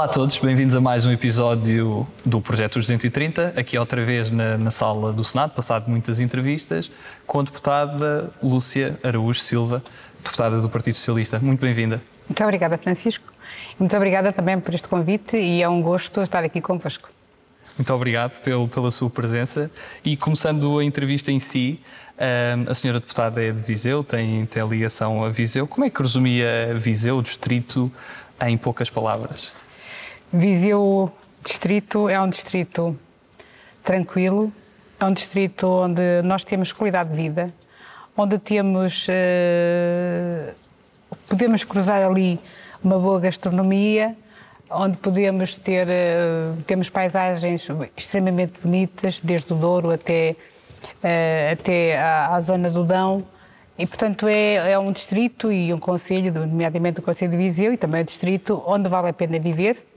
Olá a todos, bem-vindos a mais um episódio do Projeto 230, aqui outra vez na, na, sala do Senado, passado muitas entrevistas, com a deputada Lúcia Araújo Silva, deputada do Partido Socialista. Muito bem-vinda. Muito obrigada, Francisco. Muito obrigada também por este convite e é um gosto estar aqui convosco. Muito obrigado pelo, pela sua presença. E começando a entrevista em si, a senhora deputada é de Viseu, tem, tem ligação a Viseu. Como é que resumia Viseu, o distrito, em poucas palavras? Viseu Distrito é um distrito tranquilo, é um distrito onde nós temos qualidade de vida, onde temos. Uh, podemos cruzar ali uma boa gastronomia, onde podemos ter. Uh, temos paisagens extremamente bonitas, desde o Douro até, uh, até à, à, zona do Dão. E, portanto, é, é um distrito e um conselho, nomeadamente o Conselho de Viseu, e também um distrito onde vale a pena viver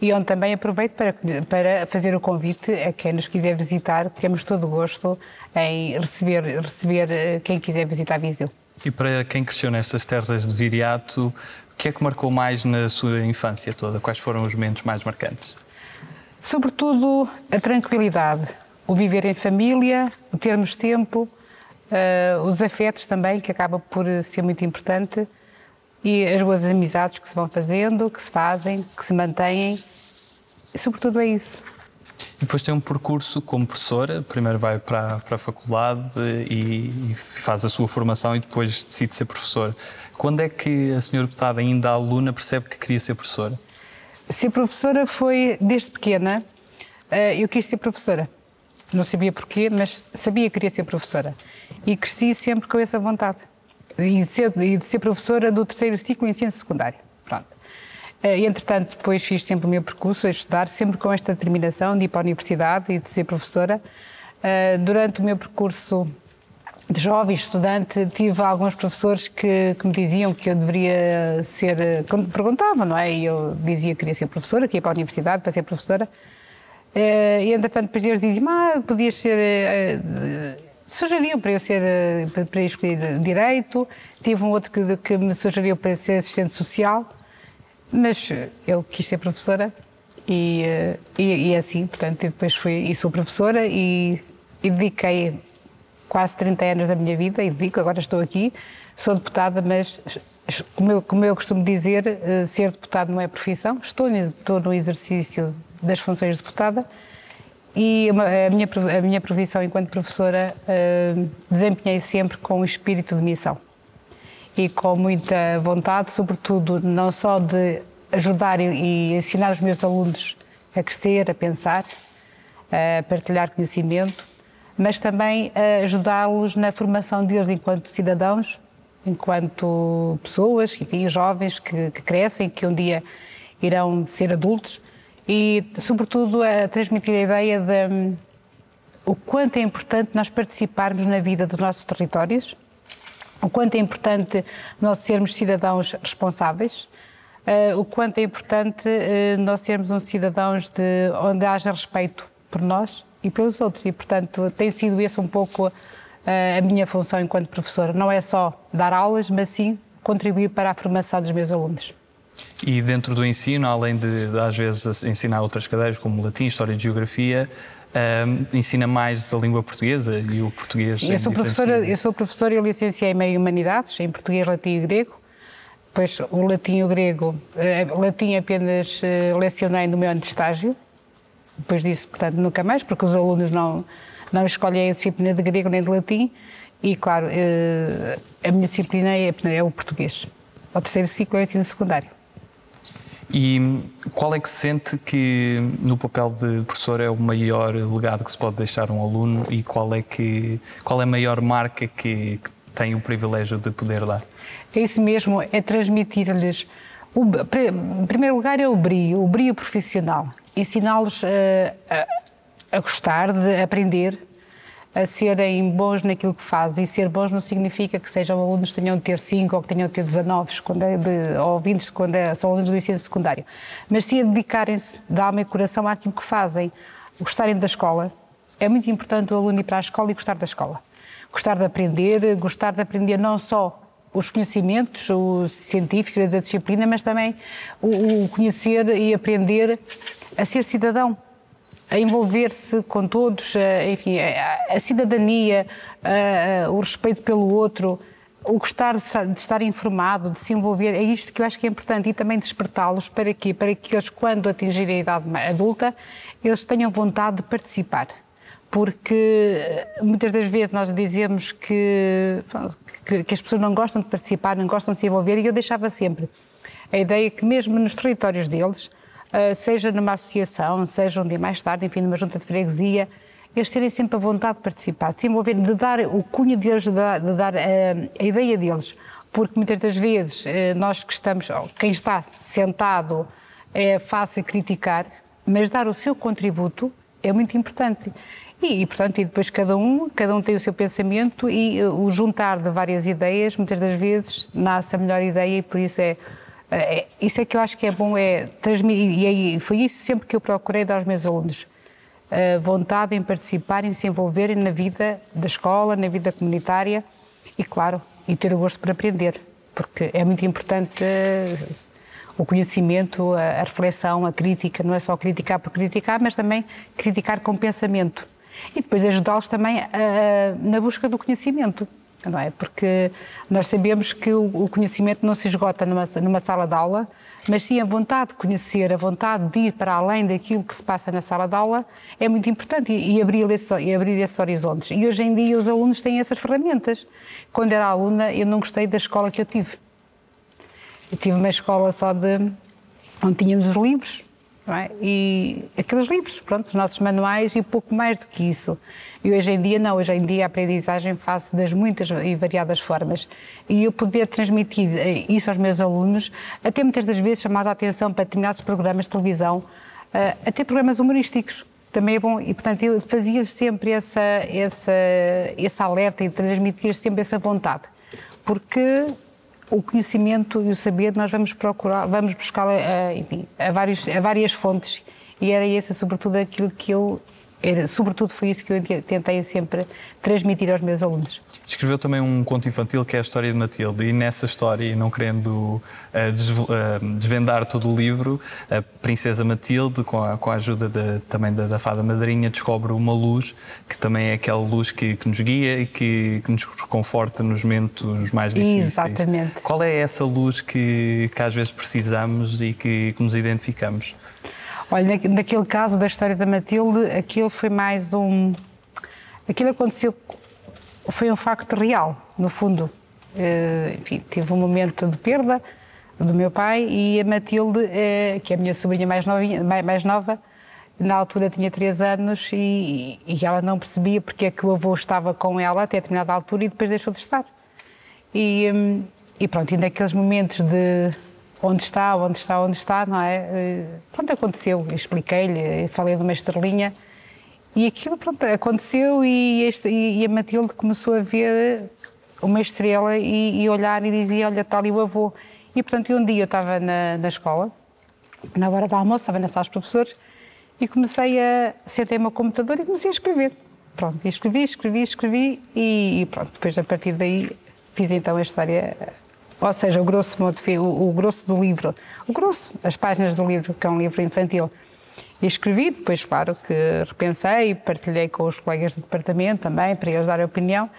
e onde também aproveito para, para fazer o convite a quem nos quiser visitar. Temos todo o gosto em receber, receber eh, quem quiser visitar Viseu. E para quem cresceu nestas terras de Viriato, o que é que marcou mais na sua infância toda? Quais foram os momentos mais marcantes? Sobretudo a tranquilidade, o viver em família, o termos tempo, uh, os afetos também, que acaba por ser muito importante e as boas amizades que se vão fazendo, que se fazem, que se mantêm. E, sobretudo é isso. E depois tem um percurso como professora, primeiro vai para, para a faculdade e, e, faz a sua formação e depois decide ser professora. Quando é que a senhora deputada, ainda aluna, percebe que queria ser professora? Ser professora foi desde pequena. Eh, eu quis ser professora. Não sabia porquê, mas sabia que queria ser professora. E cresci sempre com essa vontade e de ser, e de ser professora do terceiro ciclo em ensino secundário. Pronto. Eh, entretanto, depois fiz sempre o meu percurso a estudar, sempre com esta determinação de ir para a universidade e de ser professora. Eh, durante o meu percurso de jovem estudante, tive alguns professores que, que, me diziam que eu deveria ser. Quando me perguntavam, não é? E eu dizia que queria ser professora, que ia para a universidade para ser professora. Eh, e entretanto, depois eles diziam: ah, podias ser sugeriam para eu ser eh, para escolher direito, tive um outro que, que me sugeriu para ser assistente social, mas eh, eu quis ser professora e, eh, e, e assim, portanto, depois fui e sou professora e, e dediquei quase 30 anos da minha vida e dedico, agora estou aqui, sou deputada, mas como eu, como eu costumo dizer, ser deputado não é profissão, estou, estou no exercício das funções de deputada, e a minha, a minha profissão enquanto professora uh, desempenhei sempre com o espírito de missão. E com muita vontade, sobretudo não só de ajudar e, ensinar os meus alunos a crescer, a pensar, a partilhar conhecimento, mas também ajudá-los na formação deles enquanto cidadãos, enquanto pessoas, enfim, jovens que, que crescem, que um dia irão ser adultos e, sobretudo, a transmitir a ideia de um, o quanto é importante nós participarmos na vida dos nossos territórios, o quanto é importante nós sermos cidadãos responsáveis, uh, o quanto é importante uh, nós sermos uns cidadãos de onde haja respeito por nós e pelos outros. E, portanto, tem sido esse um pouco uh, a minha função enquanto professora. Não é só dar aulas, mas sim contribuir para a formação dos meus alunos. E dentro do ensino, além de, de às vezes ensinar outras cadeiras como latim, história e geografia, um, ensina mais a língua portuguesa e o português. Eu sou professora, eu sou professora e licenciei em humanidades, em português, latim e grego. Pois o latim e o grego, uh, latim apenas uh, lecionei no meu ano de estágio. Depois disso, portanto, nunca mais, porque os alunos não não escolhem a disciplina de grego nem de latim. E claro, uh, a minha disciplina é, é o português. O terceiro ciclo é o ensino secundário. E qual é que sente que no papel de professor é o maior legado que se pode deixar um aluno e qual é que qual é a maior marca que, que tem o privilégio de poder dar? É isso mesmo, é transmitir-lhes em primeiro lugar é o brio, o brio profissional, ensiná-los a, a, a gostar de aprender, a serem bons naquilo que fazem. E ser bons não significa que sejam alunos que tenham de ter 5 ou que tenham de ter 19 quando é de, ou 20 quando é, são alunos do ensino secundário. Mas sim a dedicarem-se de alma e coração àquilo que fazem, gostarem da escola. É muito importante o aluno ir para a escola e gostar da escola. Gostar de aprender, gostar de aprender não só os conhecimentos os científicos da disciplina, mas também o, o conhecer e aprender a ser cidadão, a envolver-se com todos, enfim, a, cidadania, o respeito pelo outro, o gostar de estar informado, de se envolver, é isto que eu acho que é importante e também despertá-los para quê? Para que eles, quando atingirem a idade adulta, eles tenham vontade de participar porque eh, muitas das vezes nós dizemos que, que, que, as pessoas não gostam de participar, não gostam de se envolver, e eu deixava sempre a ideia que, mesmo nos territórios deles, seja numa associação, seja um dia mais tarde, enfim, numa junta de freguesia, eles terem sempre a vontade de participar, de se envolver, de dar o cunho deles, de dar, de dar a, eh, a ideia deles, porque muitas das vezes nós que estamos, quem está sentado é fácil criticar, mas dar o seu contributo é muito importante. E, e, portanto, e depois cada um, cada um tem o seu pensamento e o juntar de várias ideias, muitas das vezes nasce a melhor ideia e por isso é isso é que eu acho que é bom, é transmitir, e foi isso sempre que eu procurei dar aos meus alunos, a vontade em participar, em se envolverem na vida da escola, na vida comunitária e, claro, e ter o gosto por aprender, porque é muito importante uh, o conhecimento, a, a reflexão, a crítica, não é só criticar por criticar, mas também criticar com pensamento e depois ajudá-los também na busca do conhecimento. Não é? Porque nós sabemos que o, conhecimento não se esgota numa, numa sala de aula, mas sim a vontade de conhecer, a vontade de ir para além daquilo que se passa na sala de aula é muito importante e, e, abrir, esse, e abrir esses horizontes. E hoje em dia os alunos têm essas ferramentas. Quando era aluna, eu não gostei da escola que eu tive. Eu tive uma escola só de. onde tínhamos os livros, é? E aqueles livros, pronto, os nossos manuais e pouco mais do que isso. E hoje em dia, não, hoje em dia a aprendizagem faz das muitas e variadas formas. E eu poder transmitir eh, isso aos meus alunos, até muitas das vezes chamar a atenção para determinados programas de televisão, eh, até programas humorísticos. Também é bom, e portanto eu fazia sempre essa, essa, esse alerta e transmitir sempre essa vontade. Porque o conhecimento e o saber nós vamos procurar, vamos buscar a, enfim, a, vários, a várias fontes. E era esse sobretudo aquilo que eu era, sobretudo foi isso que eu tentei sempre transmitir aos meus alunos. Escreveu também um conto infantil que é a história de Matilde e nessa história, não querendo uh, desvendar todo o livro, a princesa Matilde, com a, com a ajuda de, também da, da, fada madrinha, descobre uma luz que também é aquela luz que, que nos guia e que, que, nos reconforta nos momentos mais difíceis. Exatamente. Qual é essa luz que, que às vezes precisamos e que, que nos identificamos? Olha, naquele caso da história da Matilde, aquilo foi mais um. Aquilo aconteceu. Foi um facto real, no fundo. Uh, enfim, tive um momento de perda do meu pai e a Matilde, uh, que é a minha sobrinha mais, novinha, mais, nova, na altura tinha 3 anos e, e, ela não percebia porque é que o avô estava com ela até determinada altura e depois deixou de estar. E, um, e pronto, e naqueles momentos de onde está, onde está, onde está, não é? Eh, pronto, aconteceu, expliquei-lhe, falei de uma estrelinha e aquilo, pronto, aconteceu e, este, e, a Matilde começou a ver uma estrela e, e, olhar e dizia, olha, está ali o avô. E, portanto, um dia eu estava na, na escola, na hora do almoço, estava na sala dos professores, e comecei a... sentei-me ao computador e comecei a escrever. Pronto, escrevi, escrevi, escrevi e, e pronto, depois a partir daí fiz então a história ou seja, o grosso, o, grosso do livro, o grosso, as páginas do livro, que é um livro infantil. E escrevi, depois, claro, que repensei, partilhei com os colegas do departamento também, para eles darem opinião.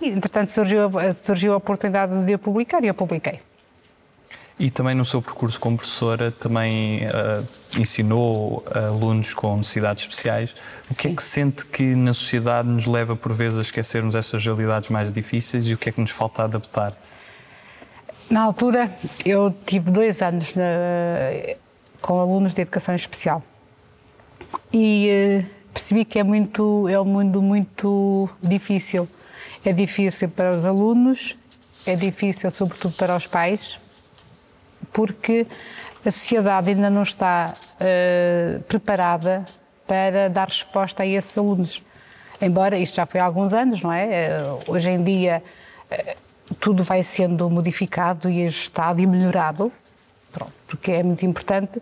E, entretanto, surgiu, surgiu a oportunidade de eu publicar e eu publiquei. E também no seu percurso como professora, também uh, ensinou alunos com necessidades especiais. O que é Sim. é que sente que na sociedade nos leva, por vezes, a esquecermos essas realidades mais difíceis e o que é que nos falta adaptar? Na altura, eu tive dois anos na, com alunos de educação especial e uh, percebi que é muito é um mundo muito difícil. É difícil para os alunos, é difícil sobretudo para os pais, porque a sociedade ainda não está uh, preparada para dar resposta a esses alunos. Embora isto já foi há alguns anos, não é? Uh, hoje em dia tudo vai sendo modificado e ajustado e melhorado, pronto, porque é muito importante,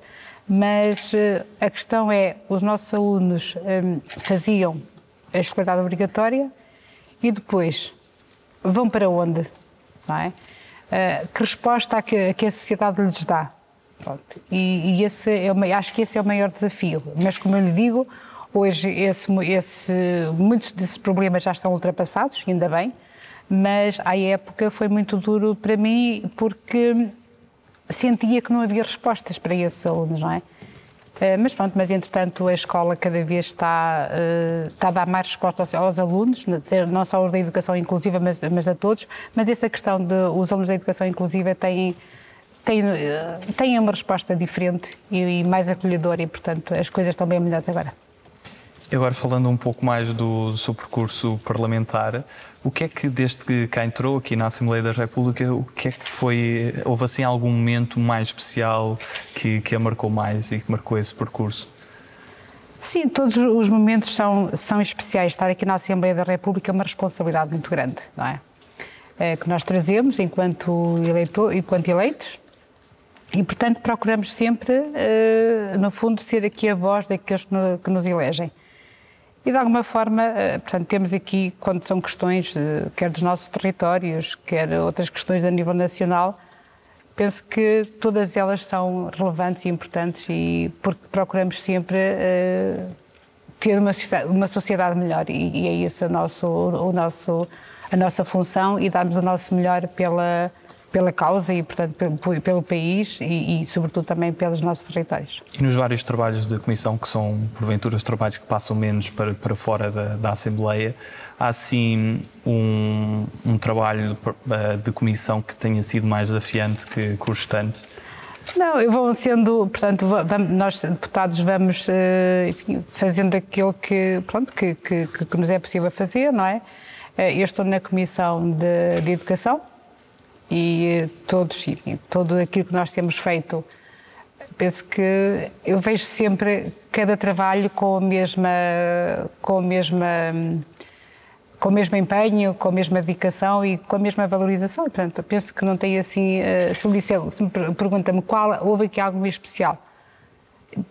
mas uh, a questão é, os nossos alunos um, eh, faziam a escolaridade obrigatória e depois vão para onde, não é? Uh, que resposta a que, a que, a sociedade lhes dá? E, e, esse é o, acho que esse é o maior desafio. Mas, como eu lhe digo, hoje esse, esse, muitos desses problemas já estão ultrapassados, ainda bem, mas à época foi muito duro para mim porque sentia que não havia respostas para esses alunos, não é? Eh, mas pronto, mas entretanto a escola cada vez está, eh, está a dar mais respostas aos, alunos, não só os da educação inclusiva, mas, mas a todos. Mas essa questão de os alunos da educação inclusiva têm, têm, eh, têm uma resposta diferente e, e mais acolhedora e, portanto, as coisas estão bem melhores agora. Agora falando um pouco mais do, do, seu percurso parlamentar, o que é que desde que cá entrou aqui na Assembleia da República, o que é que foi, houve assim algum momento mais especial que, que a marcou mais e que marcou esse percurso? Sim, todos os momentos são, são especiais. Estar aqui na Assembleia da República é uma responsabilidade muito grande, não é? é que nós trazemos enquanto, eleitor, enquanto eleitos e, portanto, procuramos sempre, uh, no fundo, ser aqui a voz daqueles que nos elegem. E de alguma forma, eh, portanto, temos aqui, quando são questões, eh, quer dos nossos territórios, quer outras questões a nível nacional, penso que todas elas são relevantes e importantes e porque procuramos sempre uh, ter uma, uma sociedade melhor. E, e, é isso o nosso, o nosso, a nossa função e darmos o nosso melhor pela, pela causa e, portanto, pelo, pelo país e, e, sobretudo, também pelos nossos territórios. E nos vários trabalhos da Comissão, que são, porventura, os trabalhos que passam menos para, para fora da, da Assembleia, há, sim, um, um trabalho eh, de Comissão que tenha sido mais desafiante que, que os restantes? Não, vão sendo, portanto, vamos, nós deputados vamos eh, enfim, fazendo aquilo que, pronto, que, que, que, nos é possível fazer, não é? Eh, eu estou na Comissão de, de Educação, e todos, enfim, todo aquilo que nós temos feito, penso que eu vejo sempre cada trabalho com a mesma, com a mesma, com o mesmo empenho, com a mesma dedicação e com a mesma valorização. Portanto, penso que não tem assim, eh, se me pergunta-me qual, houve aqui algo especial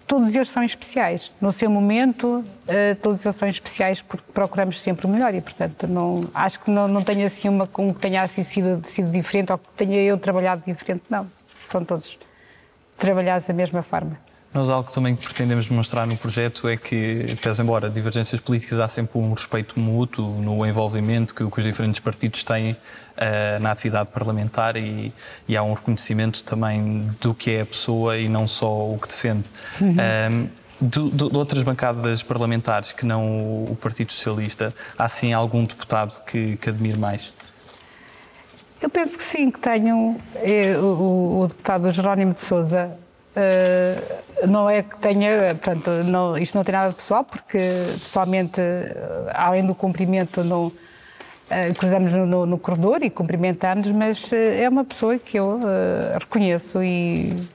todos eles são especiais. No seu momento, uh, todos eles são especiais porque procuramos sempre o melhor e, portanto, não, acho que não, não tenho assim uma que tenha assim sido, sido diferente ou que tenha eu trabalhado diferente, não. São todos trabalhados da mesma forma. Nós algo também que pretendemos demonstrar no projeto é que, pese embora divergências políticas, há sempre um respeito mútuo no envolvimento que, que os diferentes partidos têm uh, na atividade parlamentar e, e, há um reconhecimento também do que é a pessoa e não só o que defende. Uhum. Um, de, de, outras bancadas parlamentares que não o, o Partido Socialista, há sim algum deputado que, que admire mais? Eu penso que sim, que tenho eh, o, o deputado Jerónimo de Souza Uh, não é que tenha, portanto, não, isto não tem nada de pessoal, porque pessoalmente, uh, além do cumprimento, não, uh, cruzamos no, no, no, corredor e cumprimentamos, mas é uma pessoa que eu reconheço e,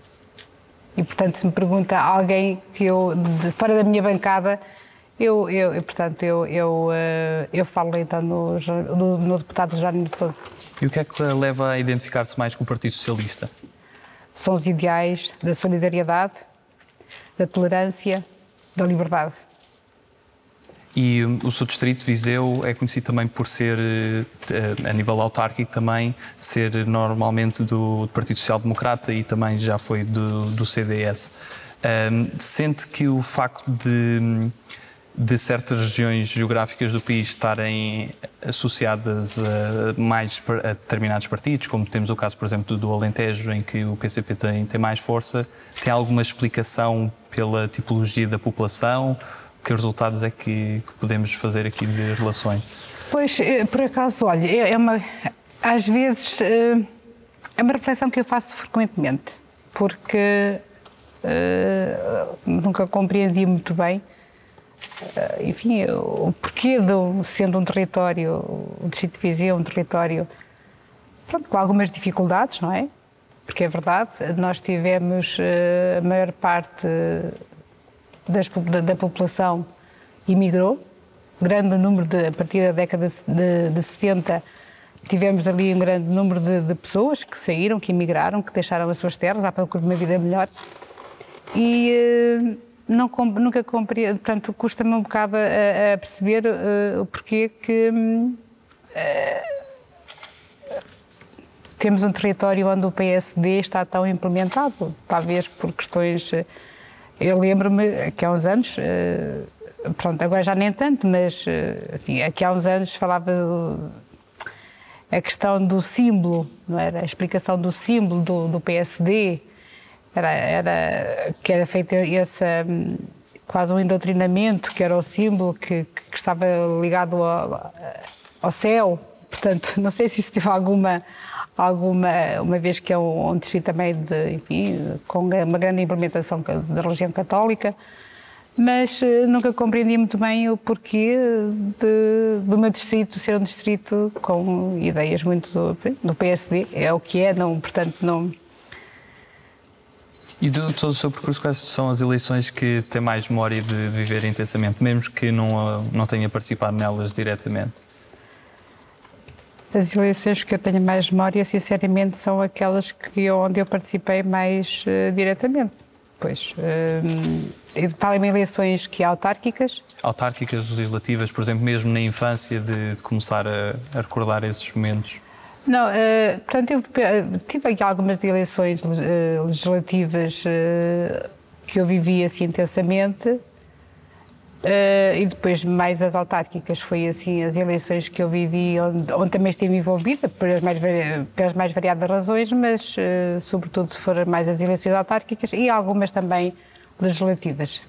e, portanto, se me pergunta alguém que eu, de, fora da minha bancada, eu, eu, portanto, eu, eu, eu falo então no, no, no deputado Jerónimo de Sousa. E o que é que leva a identificar-se mais com o Partido Socialista? São os ideais da solidariedade, da tolerância, da liberdade. E o seu distrito, Viseu, é conhecido também por ser, eh, a nível autárquico também, ser normalmente do Partido Social Democrata e também já foi do, do CDS. Um, sente que o facto de de certas regiões geográficas do país estarem associadas a mais a determinados partidos, como temos o caso, por exemplo, do Alentejo, em que o PCP tem, tem mais força, tem alguma explicação pela tipologia da população? Que resultados é que, que podemos fazer aqui de relações? Pois, eh, por acaso, olha, é, é uma, às vezes eh, é uma reflexão que eu faço frequentemente, porque uh, nunca compreendi muito bem eh, enfim, o porquê de, sendo um território, o Distrito de Viseu, um território pronto, com algumas dificuldades, não é? Porque é verdade, nós tivemos eh, a maior parte das, da, da, população imigrou, grande número de, a partir da década de, de 60 tivemos ali um grande número de, de, pessoas que saíram, que emigraram, que deixaram as suas terras à procura de uma vida melhor. E eh, não, nunca compreendo, portanto, custa-me um bocado a, a perceber uh, o porquê que uh, temos um território onde o PSD está tão implementado, talvez por questões. Eh, eu lembro-me que há uns anos, eh, pronto, agora já nem tanto, mas enfim, aqui há uns anos falava a questão do símbolo, não era? A explicação do símbolo do, do PSD, era, era, que era feito esse quase um endoctrinamento, que era o símbolo que, que estava ligado ao, ao céu. Portanto, não sei se isso teve alguma alguma, uma vez que é um, um distrito também de, enfim, com uma grande implementação da religião católica, mas uh, nunca compreendi muito bem o porquê de, do meu distrito ser um distrito com ideias muito do, do PSD, é o que é, não, portanto não e de todo o seu percurso, quais são as eleições que tem mais memória de, de viver intensamente, mesmo que não, não tenha participado nelas diretamente? As eleições que eu tenho mais memória, sinceramente, são aquelas que, onde eu participei mais uh, diretamente. Pois, uh, falam eleições que autárquicas? Autárquicas, legislativas, por exemplo, mesmo na infância, de, de começar a, a recordar esses momentos? Não, uh, portanto, eu eh, tive aqui algumas eleições uh, legislativas uh, que eu vivi assim intensamente e depois mais as autárquicas foi assim as eleições que eu vivi onde, onde também estive envolvida pelas mais, pelas mais variadas razões, mas sobretudo se forem mais as eleições autárquicas e algumas também legislativas.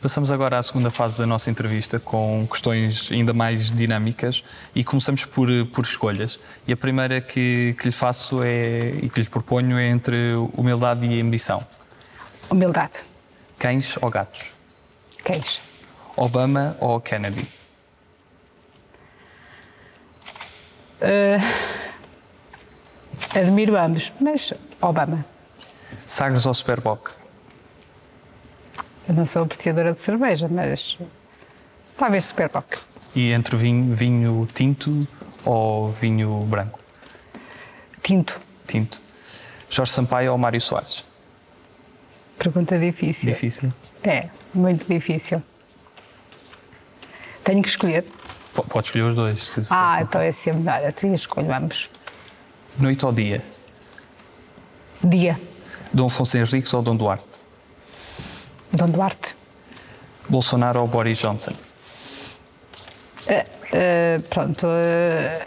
Passamos agora à segunda fase da nossa entrevista com questões ainda mais dinâmicas e começamos por, por escolhas. E a primeira que, que lhe faço é, e que lhe proponho é entre humildade e ambição. Humildade. Cães ou gatos? Cães. Obama ou Kennedy? Uh, admiro ambos, mas Obama. Sagres ou Superboc? Eu não sou apreciadora de cerveja, mas talvez Superboc. E entre vinho, vinho tinto ou vinho branco? Tinto. Tinto. Jorge Sampaio ou Mário Soares? Pergunta difícil. Difícil? É, muito difícil. Tenho que escolher. P pode escolher os dois. ah, então é sempre melhor. Eu escolho ambos. Noite ou dia? Dia. Dom Afonso Henriques ou Dom Duarte? Dom Duarte. Bolsonaro ou Boris Johnson? Uh, uh, pronto. Uh,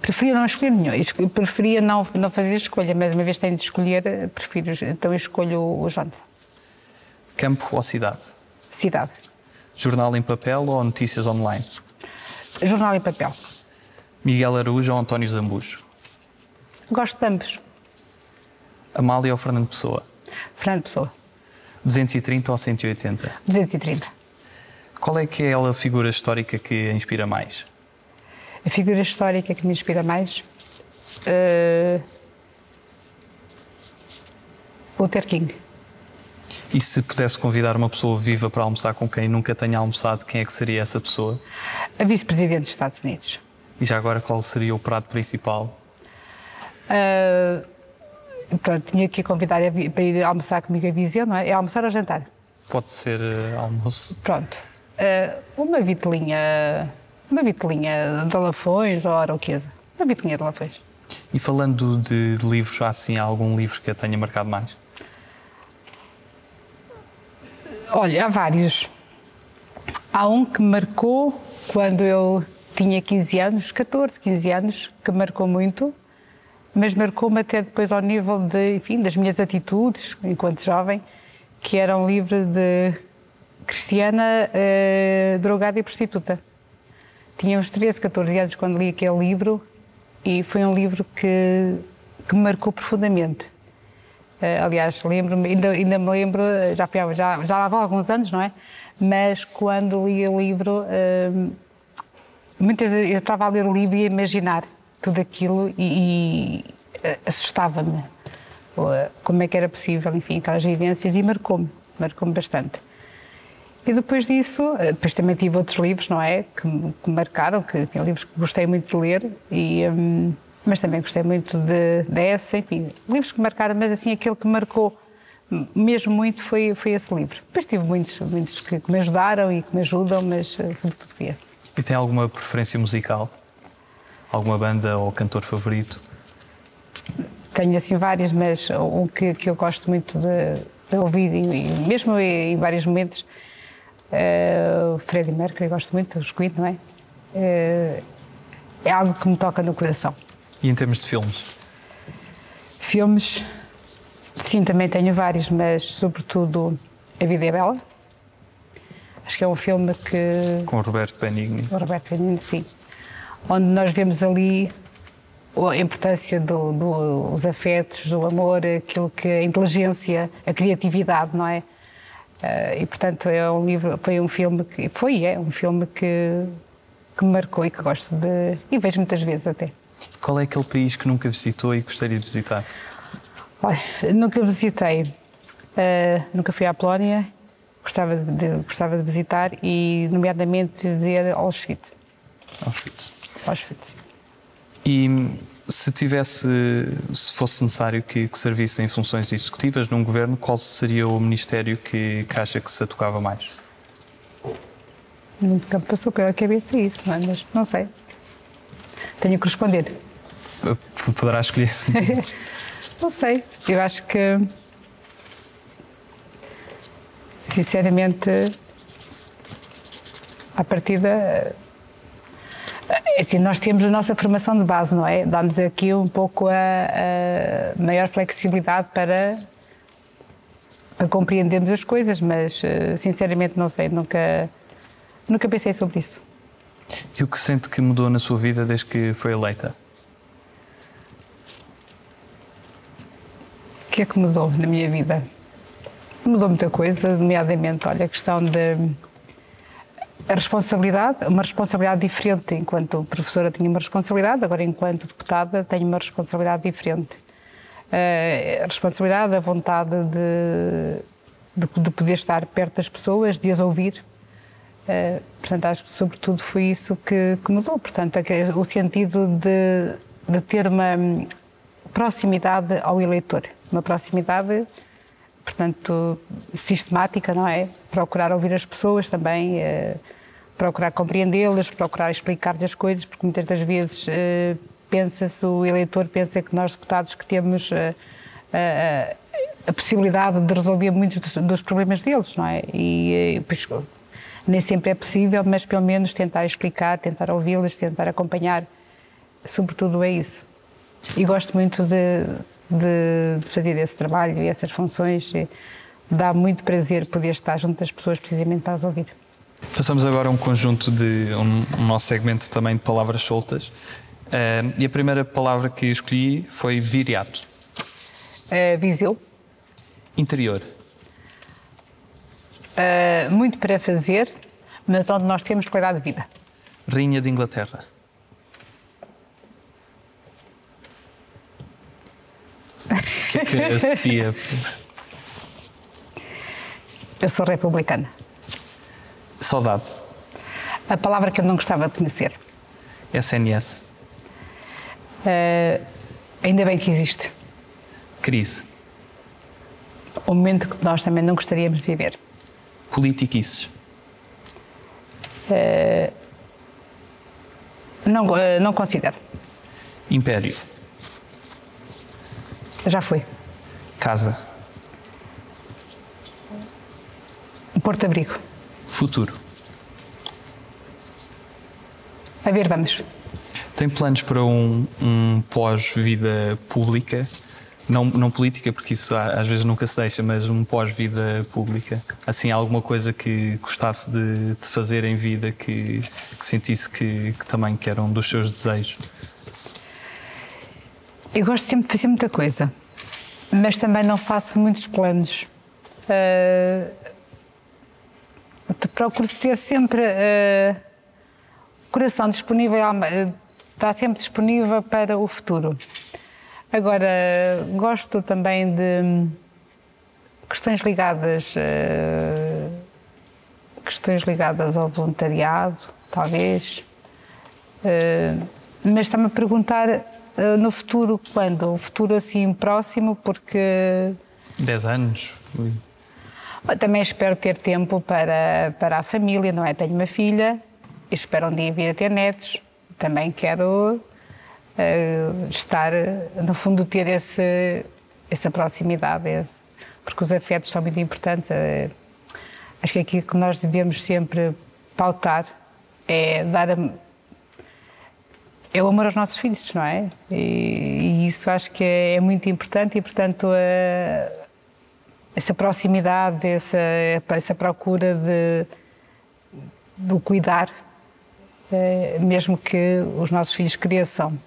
preferia não escolher nenhum. Preferia não, não fazer escolha, mas uma vez tenho de escolher, prefiro, então escolho o Johnson. Campo ou cidade? Cidade. Jornal em papel ou notícias online? Jornal em papel. Miguel Araújo ou António Zambujo? Gosto de ambos. Amália ou Fernando Pessoa? Fernando Pessoa. 230 ou 180? 230. Qual é que é a figura histórica que a inspira mais? A figura histórica que me inspira mais? Uh... Luther King. E se pudesse convidar uma pessoa viva para almoçar com quem nunca tenha almoçado, quem é que seria essa pessoa? A vice-presidente dos Estados Unidos. E já agora, qual seria o prato principal? Uh, pronto, tinha que convidar para ir almoçar comigo a Viseu, não é? É almoçar ou jantar? Pode ser uh, almoço. Pronto. Uh, uma vitelinha, uma vitelinha de Lafões ou Aroquesa. Uma vitelinha de Lafões. E falando de, de livros, há assim algum livro que a tenha marcado mais? Olha, há vários. Há um que marcou quando eu tinha 15 anos, 14, 15 anos, que marcou muito, mas marcou-me até depois ao nível de, enfim, das minhas atitudes enquanto jovem, que era um livro de cristiana eh, drogada e prostituta. Tinha uns 13, 14 anos quando li aquele livro e foi um livro que, que me marcou profundamente. Uh, aliás, lembro-me, ainda, ainda, me lembro, já, já, já lá vão alguns anos, não é? Mas quando li o livro, uh, muitas vezes eu estava a ler o livro e a imaginar tudo aquilo e, e assustava-me como é que era possível, enfim, aquelas vivências e marcou-me, marcou-me bastante. E depois disso, eh, depois também tive outros livros, não é, que, que marcaram, que tinha livros que gostei muito de ler, e, um, mas também gostei muito de, dessa, enfim, livros que marcaram, mas assim, aquele que marcou mesmo muito foi, foi esse livro. Depois tive muitos, muitos que, que me ajudaram e que me ajudam, mas eh, sobretudo foi esse. E tem alguma preferência musical? Alguma banda ou cantor favorito? Tenho assim várias, mas o que, que eu gosto muito de, de ouvir, e, mesmo em vários momentos, uh, o Freddie Mercury, gosto muito, os Queen, não é? Uh, é algo que me toca no coração. E em termos de filmes? Filmes, sim, também tenho vários, mas sobretudo A Vida é Bela. Acho que é um filme que. Com o Roberto Benigni. O Roberto Benigni, sim. Onde nós vemos ali a importância dos do, do, afetos, do amor, aquilo que a inteligência, a criatividade, não é? Uh, e portanto é um livro, foi um filme que foi é um filme que que me marcou e que gosto de e vejo muitas vezes até. Qual é aquele país que nunca visitou e gostaria de visitar? Olha, nunca visitei, uh, nunca fui à Polónia, gostava de, gostava de visitar e nomeadamente ver Auschwitz. Auschwitz. Auschwitz. E se tivesse, se fosse necessário que, que servisse em funções executivas num governo, qual seria o ministério que, que acha que se atocava mais? Nunca me passou pela cabeça isso, não é? Mas não sei. Tenho que responder. Poderá escolher. não sei. Eu acho que. Sinceramente, à partida assim, nós temos a nossa formação de base, não é? Damos aqui um pouco a, a maior flexibilidade para, para, compreendermos as coisas, mas eh, sinceramente não sei, nunca, nunca pensei sobre isso. E o que sente que mudou na sua vida desde que foi eleita? O que é que mudou na minha vida? Mudou muita coisa, nomeadamente, olha, a questão de a responsabilidade, uma responsabilidade diferente. Enquanto professora tinha uma responsabilidade, agora enquanto deputada tenho uma responsabilidade diferente. A responsabilidade, a vontade de, de, de poder estar perto das pessoas, de as ouvir. Portanto, acho que sobretudo foi isso que, que mudou. Portanto, é o sentido de, de ter uma proximidade ao eleitor, uma proximidade portanto, sistemática, não é? Procurar ouvir as pessoas também, eh, procurar compreendê-las, procurar explicar-lhe as coisas, porque muitas das vezes eh, pensa-se, o eleitor pensa que nós deputados que temos eh, a possibilidade de resolver muitos dos problemas deles, não é? E pois, nem sempre é possível, mas pelo menos tentar explicar, tentar ouvi-las, tentar acompanhar, sobretudo é isso. E gosto muito de, de, de fazer esse trabalho e essas funções. Dá muito prazer poder estar junto das pessoas precisamente para as ouvir. Passamos agora a um conjunto de um, um nosso segmento também de palavras soltas. Uh, e a primeira palavra que escolhi foi viriato. Uh, Viseu. Interior. Uh, muito para fazer, mas onde nós temos qualidade de vida. Rainha de Inglaterra. O que é que associa? Eu sou republicana. Saudade. A palavra que eu não gostava de conhecer. SNS. Uh, ainda bem que existe. Crise. Um momento que nós também não gostaríamos de viver. Politiquices. Uh, não, uh, não considero. Império. Já foi. Casa. Porto Abrigo. Futuro. A ver, vamos. Tem planos para um, um pós-vida pública? Não, não política, porque isso às vezes nunca se deixa, mas um pós-vida pública? Assim, alguma coisa que gostasse de, de fazer em vida que, que sentisse que, que também que era um dos seus desejos? Eu gosto sempre de fazer muita coisa, mas também não faço muitos planos. Uh, procuro ter sempre uh, coração disponível, está sempre disponível para o futuro. Agora, gosto também de questões ligadas, uh, questões ligadas ao voluntariado, talvez, uh, mas está-me a perguntar no futuro, quando? Um futuro assim próximo, porque... 10 anos? Ui. Também espero ter tempo para, para a família, não é? Tenho uma filha, espero um dia vir a ter netos, também quero estar, no fundo, ter esse, essa proximidade, esse, porque os afetos são muito importantes. acho que é aquilo que nós devemos sempre pautar é dar a, é o amor aos nossos filhos, não é? E, e isso acho que é, é, muito importante e, portanto, a, essa proximidade, essa, essa procura de, de cuidar, é, mesmo que os nossos filhos cresçam,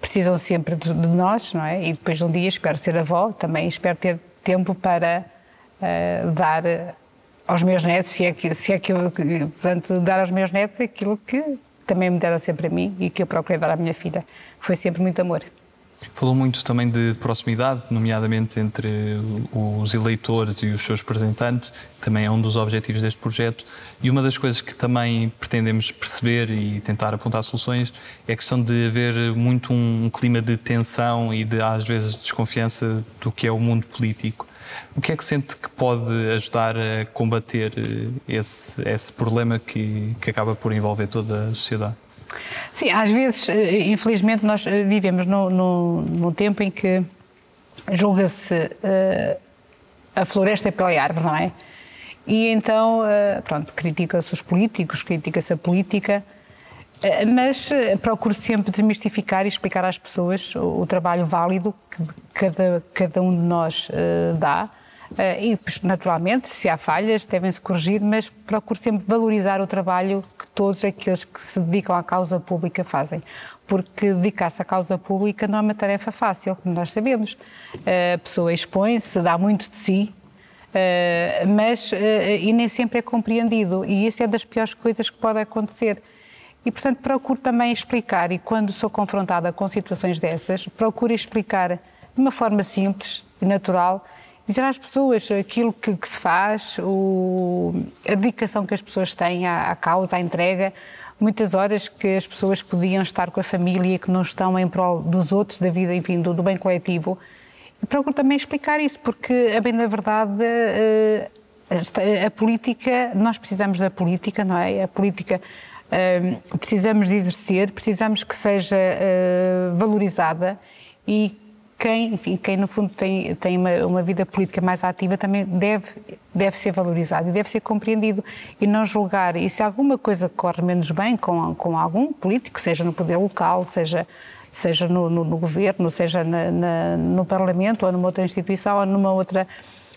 precisam sempre de, de, nós, não é? E depois de um dia espero ser avó, também espero ter tempo para uh, dar aos meus netos, se é, que, se é que, portanto, dar aos meus netos aquilo que também me deram sempre a mim e que eu procurei dar à minha filha. Foi sempre muito amor. Falou muito também de proximidade, nomeadamente entre os eleitores e os seus representantes, também é um dos objetivos deste projeto. E uma das coisas que também pretendemos perceber e tentar apontar soluções é a questão de haver muito um clima de tensão e de, às vezes, desconfiança do que é o mundo político. O que é que sente que pode ajudar a combater eh, esse, esse problema que, que acaba por envolver toda a sociedade? Sim, às vezes, eh, infelizmente, nós eh, vivemos num, tempo em que julga-se uh, a floresta pela árvore, não é? E então, uh, pronto, critica-se os políticos, critica-se a política, mas procuro sempre desmistificar e explicar às pessoas o, o trabalho válido que cada, cada um de nós dá eh, e, naturalmente, se há falhas, devem-se corrigir, mas procuro sempre valorizar o trabalho que todos aqueles que se dedicam à causa pública fazem. Porque dedicar-se à causa pública não é uma tarefa fácil, como nós sabemos. Eh, a pessoa expõe-se, dá muito de si, eh, mas e nem sempre é compreendido. E isso é das piores coisas que pode acontecer. E, portanto, procuro também explicar, e quando sou confrontada com situações dessas, procuro explicar de uma forma simples e natural dizer às pessoas aquilo que, que se faz, o, a dedicação que as pessoas têm à, à, causa, à entrega, muitas horas que as pessoas podiam estar com a família, que não estão em prol dos outros, da vida, enfim, do, do bem coletivo. E procuro também explicar isso, porque, a bem da verdade, eh, a, a política, nós precisamos da política, não é? A política precisamos de exercer, precisamos que seja uh, valorizada e quem, enfim, quem no fundo tem, tem uma, uma, vida política mais ativa também deve, deve ser valorizado e deve ser compreendido e não julgar. E se alguma coisa corre menos bem com, com algum político, seja no poder local, seja, seja no, no, no governo, seja na, na, no Parlamento ou numa outra instituição ou numa outra,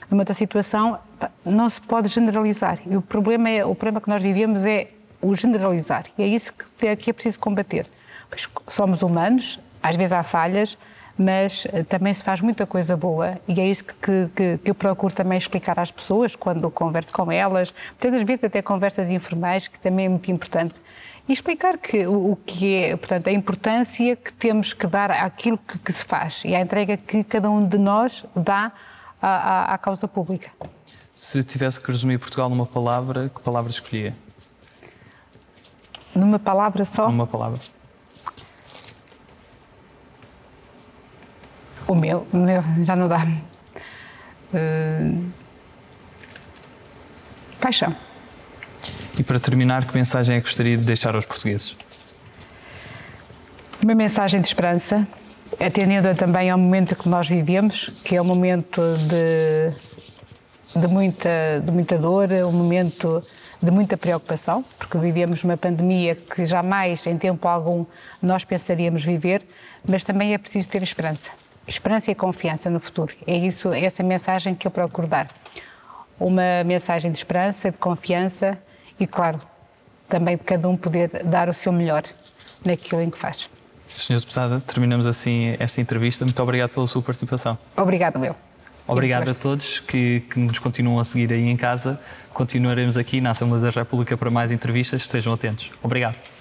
numa outra situação, não se pode generalizar. E o problema, é, o problema que nós vivemos é o generalizar. E é isso que é, que é preciso combater. Pois somos humanos, às vezes há falhas, mas eh, também se faz muita coisa boa e é isso que, que, que eu procuro também explicar às pessoas quando converso com elas, muitas vezes até conversas informais, que também é muito importante. E explicar que, o, o que é, portanto, a importância que temos que dar àquilo que, que se faz e à entrega que cada um de nós dá à, à, à causa pública. Se tivesse que resumir Portugal numa palavra, que palavra escolhia? Numa palavra só? Numa palavra. O meu, o meu já não dá. Uh, paixão. E para terminar, que mensagem é que gostaria de deixar aos portugueses? Uma mensagem de esperança, atendendo também ao momento que nós vivemos, que é um momento de, de, muita, de muita dor, um momento de muita preocupação, porque vivemos uma pandemia que jamais, em tempo algum, nós pensaríamos viver, mas também é preciso ter esperança esperança e confiança no futuro. É isso, é essa mensagem que eu procuro dar. Uma mensagem de esperança, de confiança e, claro, também de cada um poder dar o seu melhor naquilo em que faz. Senhora Deputada, terminamos assim esta entrevista. Muito obrigado pela sua participação. Obrigado, meu. Obrigado a todos que, que, nos continuam a seguir aí em casa. Continuaremos aqui na Assembleia da República para mais entrevistas. Estejam atentos. Obrigado.